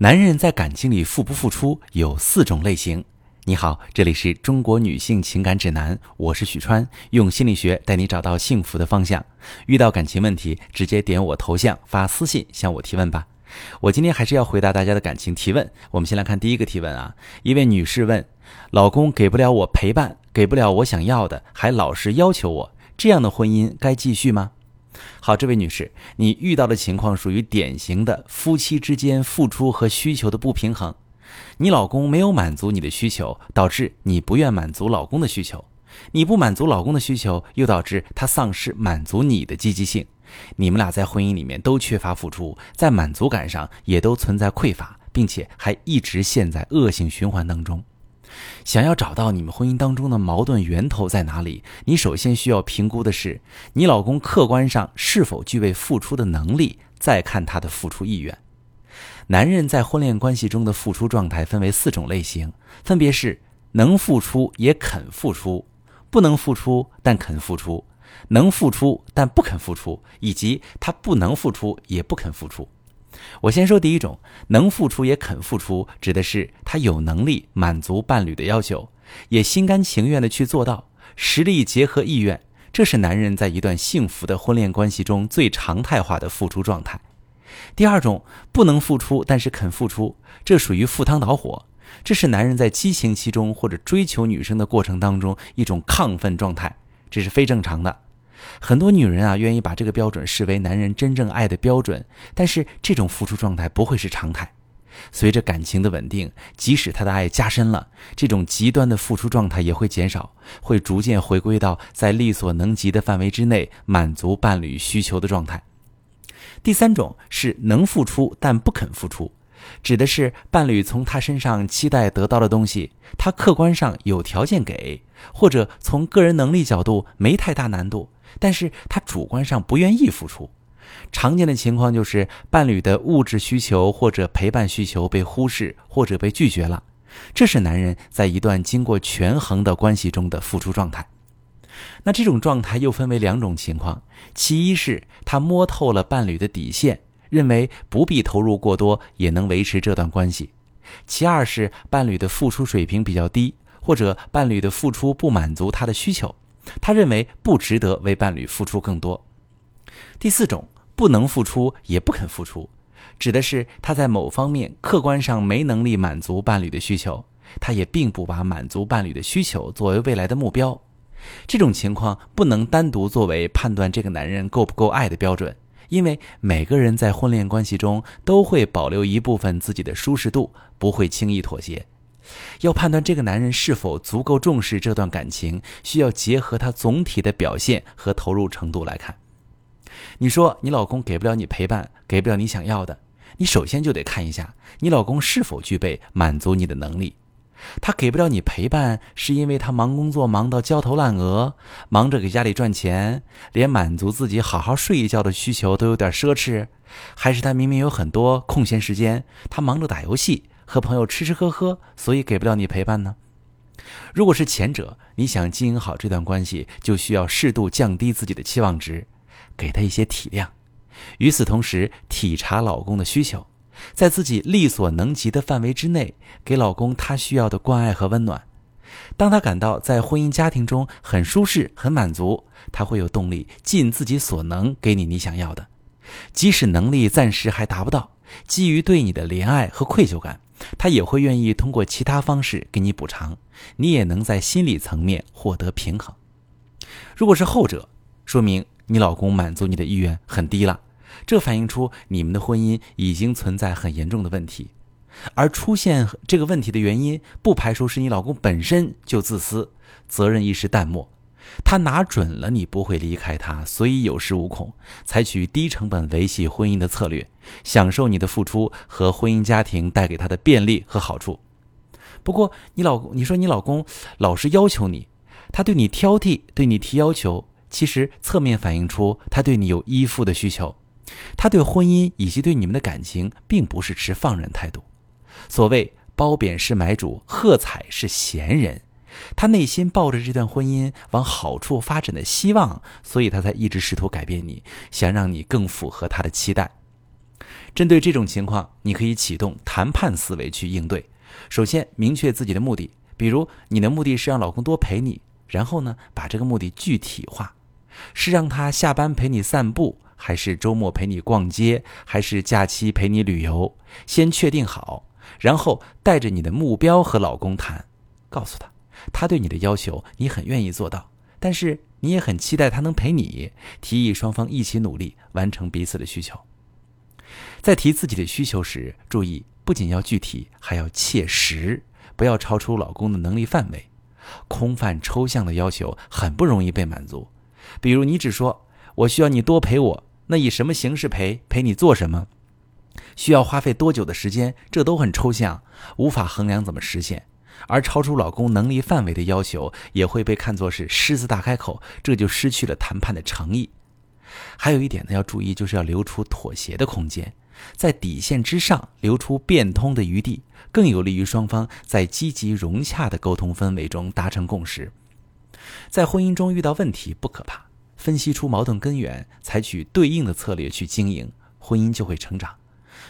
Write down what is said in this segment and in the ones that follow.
男人在感情里付不付出有四种类型。你好，这里是中国女性情感指南，我是许川，用心理学带你找到幸福的方向。遇到感情问题，直接点我头像发私信向我提问吧。我今天还是要回答大家的感情提问。我们先来看第一个提问啊，一位女士问：老公给不了我陪伴，给不了我想要的，还老是要求我，这样的婚姻该继续吗？好，这位女士，你遇到的情况属于典型的夫妻之间付出和需求的不平衡。你老公没有满足你的需求，导致你不愿满足老公的需求；你不满足老公的需求，又导致他丧失满足你的积极性。你们俩在婚姻里面都缺乏付出，在满足感上也都存在匮乏，并且还一直陷在恶性循环当中。想要找到你们婚姻当中的矛盾源头在哪里，你首先需要评估的是你老公客观上是否具备付出的能力，再看他的付出意愿。男人在婚恋关系中的付出状态分为四种类型，分别是能付出也肯付出，不能付出但肯付出，能付出但不肯付出，以及他不能付出也不肯付出。我先说第一种，能付出也肯付出，指的是他有能力满足伴侣的要求，也心甘情愿的去做到，实力结合意愿，这是男人在一段幸福的婚恋关系中最常态化的付出状态。第二种，不能付出但是肯付出，这属于赴汤蹈火，这是男人在激情期中或者追求女生的过程当中一种亢奋状态，这是非正常的。很多女人啊，愿意把这个标准视为男人真正爱的标准，但是这种付出状态不会是常态。随着感情的稳定，即使他的爱加深了，这种极端的付出状态也会减少，会逐渐回归到在力所能及的范围之内满足伴侣需求的状态。第三种是能付出但不肯付出，指的是伴侣从他身上期待得到的东西，他客观上有条件给，或者从个人能力角度没太大难度。但是他主观上不愿意付出，常见的情况就是伴侣的物质需求或者陪伴需求被忽视或者被拒绝了，这是男人在一段经过权衡的关系中的付出状态。那这种状态又分为两种情况，其一是他摸透了伴侣的底线，认为不必投入过多也能维持这段关系；其二是伴侣的付出水平比较低，或者伴侣的付出不满足他的需求。他认为不值得为伴侣付出更多。第四种，不能付出也不肯付出，指的是他在某方面客观上没能力满足伴侣的需求，他也并不把满足伴侣的需求作为未来的目标。这种情况不能单独作为判断这个男人够不够爱的标准，因为每个人在婚恋关系中都会保留一部分自己的舒适度，不会轻易妥协。要判断这个男人是否足够重视这段感情，需要结合他总体的表现和投入程度来看。你说你老公给不了你陪伴，给不了你想要的，你首先就得看一下你老公是否具备满足你的能力。他给不了你陪伴，是因为他忙工作忙到焦头烂额，忙着给家里赚钱，连满足自己好好睡一觉的需求都有点奢侈，还是他明明有很多空闲时间，他忙着打游戏？和朋友吃吃喝喝，所以给不了你陪伴呢。如果是前者，你想经营好这段关系，就需要适度降低自己的期望值，给他一些体谅。与此同时，体察老公的需求，在自己力所能及的范围之内，给老公他需要的关爱和温暖。当他感到在婚姻家庭中很舒适、很满足，他会有动力尽自己所能给你你想要的，即使能力暂时还达不到。基于对你的怜爱和愧疚感。他也会愿意通过其他方式给你补偿，你也能在心理层面获得平衡。如果是后者，说明你老公满足你的意愿很低了，这反映出你们的婚姻已经存在很严重的问题。而出现这个问题的原因，不排除是你老公本身就自私，责任意识淡漠。他拿准了你不会离开他，所以有恃无恐，采取低成本维系婚姻的策略，享受你的付出和婚姻家庭带给他的便利和好处。不过，你老公，你说你老公老是要求你，他对你挑剔，对你提要求，其实侧面反映出他对你有依附的需求，他对婚姻以及对你们的感情并不是持放任态度。所谓褒贬是买主，喝彩是闲人。他内心抱着这段婚姻往好处发展的希望，所以他才一直试图改变你，想让你更符合他的期待。针对这种情况，你可以启动谈判思维去应对。首先，明确自己的目的，比如你的目的是让老公多陪你，然后呢，把这个目的具体化，是让他下班陪你散步，还是周末陪你逛街，还是假期陪你旅游？先确定好，然后带着你的目标和老公谈，告诉他，他对你的要求你很愿意做到，但是你也很期待他能陪你，提议双方一起努力完成彼此的需求。在提自己的需求时，注意不仅要具体，还要切实，不要超出老公的能力范围。空泛抽象的要求很不容易被满足。比如，你只说“我需要你多陪我”，那以什么形式陪？陪你做什么？需要花费多久的时间？这都很抽象，无法衡量怎么实现。而超出老公能力范围的要求，也会被看作是狮子大开口，这就失去了谈判的诚意。还有一点呢，要注意，就是要留出妥协的空间，在底线之上留出变通的余地，更有利于双方在积极融洽的沟通氛围中达成共识。在婚姻中遇到问题不可怕，分析出矛盾根源，采取对应的策略去经营，婚姻就会成长。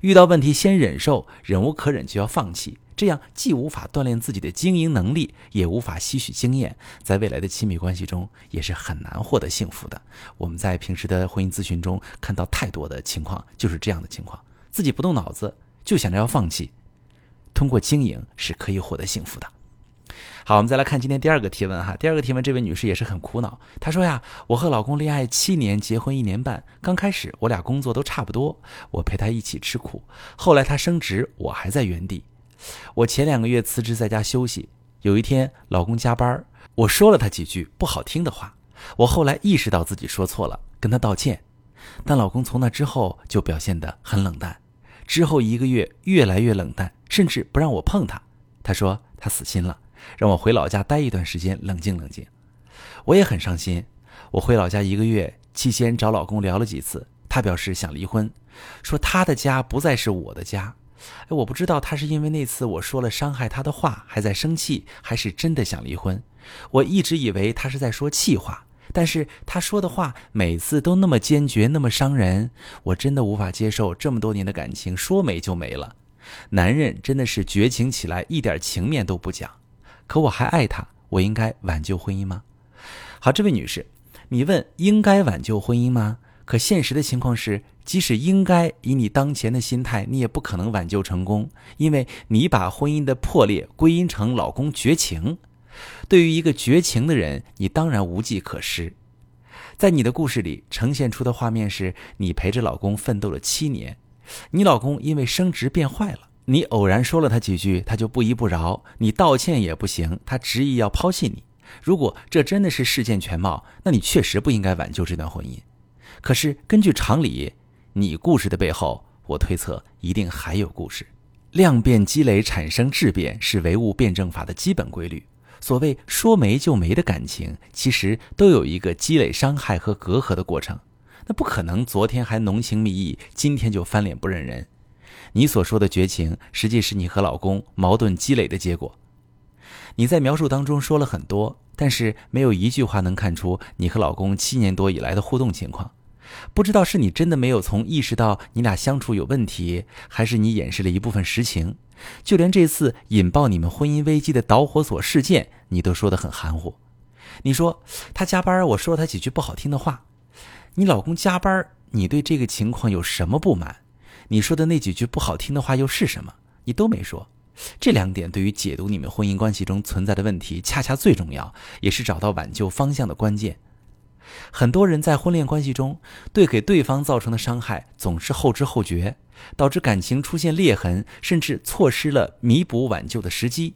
遇到问题先忍受，忍无可忍就要放弃。这样既无法锻炼自己的经营能力，也无法吸取经验，在未来的亲密关系中也是很难获得幸福的。我们在平时的婚姻咨询中看到太多的情况，就是这样的情况：自己不动脑子就想着要放弃，通过经营是可以获得幸福的。好，我们再来看今天第二个提问哈。第二个提问，这位女士也是很苦恼，她说呀：“我和老公恋爱七年，结婚一年半，刚开始我俩工作都差不多，我陪他一起吃苦，后来他升职，我还在原地。”我前两个月辞职在家休息，有一天老公加班，我说了他几句不好听的话。我后来意识到自己说错了，跟他道歉。但老公从那之后就表现得很冷淡，之后一个月越来越冷淡，甚至不让我碰他。他说他死心了，让我回老家待一段时间，冷静冷静。我也很伤心。我回老家一个月期间找老公聊了几次，他表示想离婚，说他的家不再是我的家。哎，我不知道他是因为那次我说了伤害他的话还在生气，还是真的想离婚。我一直以为他是在说气话，但是他说的话每次都那么坚决，那么伤人，我真的无法接受这么多年的感情说没就没了。男人真的是绝情起来一点情面都不讲，可我还爱他，我应该挽救婚姻吗？好，这位女士，你问应该挽救婚姻吗？可现实的情况是，即使应该以你当前的心态，你也不可能挽救成功，因为你把婚姻的破裂归因成老公绝情。对于一个绝情的人，你当然无计可施。在你的故事里呈现出的画面是，你陪着老公奋斗了七年，你老公因为升职变坏了，你偶然说了他几句，他就不依不饶，你道歉也不行，他执意要抛弃你。如果这真的是事件全貌，那你确实不应该挽救这段婚姻。可是，根据常理，你故事的背后，我推测一定还有故事。量变积累产生质变，是唯物辩证法的基本规律。所谓说没就没的感情，其实都有一个积累伤害和隔阂的过程。那不可能，昨天还浓情蜜意，今天就翻脸不认人。你所说的绝情，实际是你和老公矛盾积累的结果。你在描述当中说了很多，但是没有一句话能看出你和老公七年多以来的互动情况。不知道是你真的没有从意识到你俩相处有问题，还是你掩饰了一部分实情？就连这次引爆你们婚姻危机的导火索事件，你都说得很含糊。你说他加班，我说了他几句不好听的话。你老公加班，你对这个情况有什么不满？你说的那几句不好听的话又是什么？你都没说。这两点对于解读你们婚姻关系中存在的问题，恰恰最重要，也是找到挽救方向的关键。很多人在婚恋关系中，对给对方造成的伤害总是后知后觉，导致感情出现裂痕，甚至错失了弥补挽救的时机。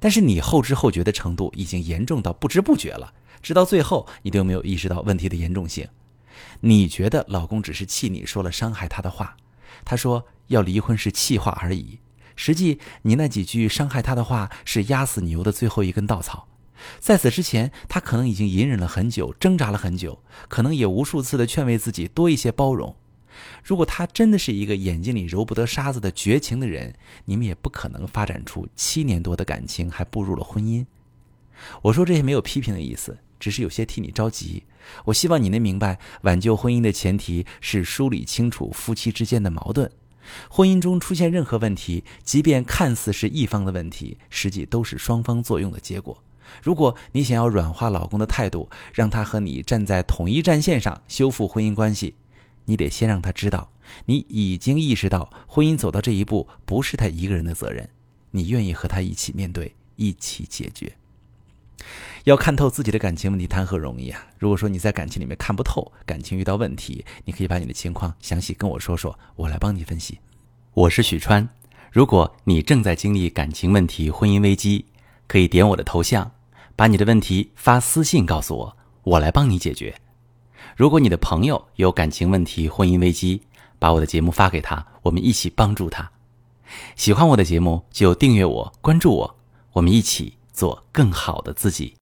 但是你后知后觉的程度已经严重到不知不觉了，直到最后你都没有意识到问题的严重性。你觉得老公只是气你说了伤害他的话，他说要离婚是气话而已，实际你那几句伤害他的话是压死牛的最后一根稻草。在此之前，他可能已经隐忍了很久，挣扎了很久，可能也无数次的劝慰自己多一些包容。如果他真的是一个眼睛里揉不得沙子的绝情的人，你们也不可能发展出七年多的感情，还步入了婚姻。我说这些没有批评的意思，只是有些替你着急。我希望你能明白，挽救婚姻的前提是梳理清楚夫妻之间的矛盾。婚姻中出现任何问题，即便看似是一方的问题，实际都是双方作用的结果。如果你想要软化老公的态度，让他和你站在统一战线上修复婚姻关系，你得先让他知道，你已经意识到婚姻走到这一步不是他一个人的责任，你愿意和他一起面对，一起解决。要看透自己的感情问题，谈何容易啊！如果说你在感情里面看不透，感情遇到问题，你可以把你的情况详细跟我说说，我来帮你分析。我是许川，如果你正在经历感情问题、婚姻危机，可以点我的头像，把你的问题发私信告诉我，我来帮你解决。如果你的朋友有感情问题、婚姻危机，把我的节目发给他，我们一起帮助他。喜欢我的节目就订阅我、关注我，我们一起做更好的自己。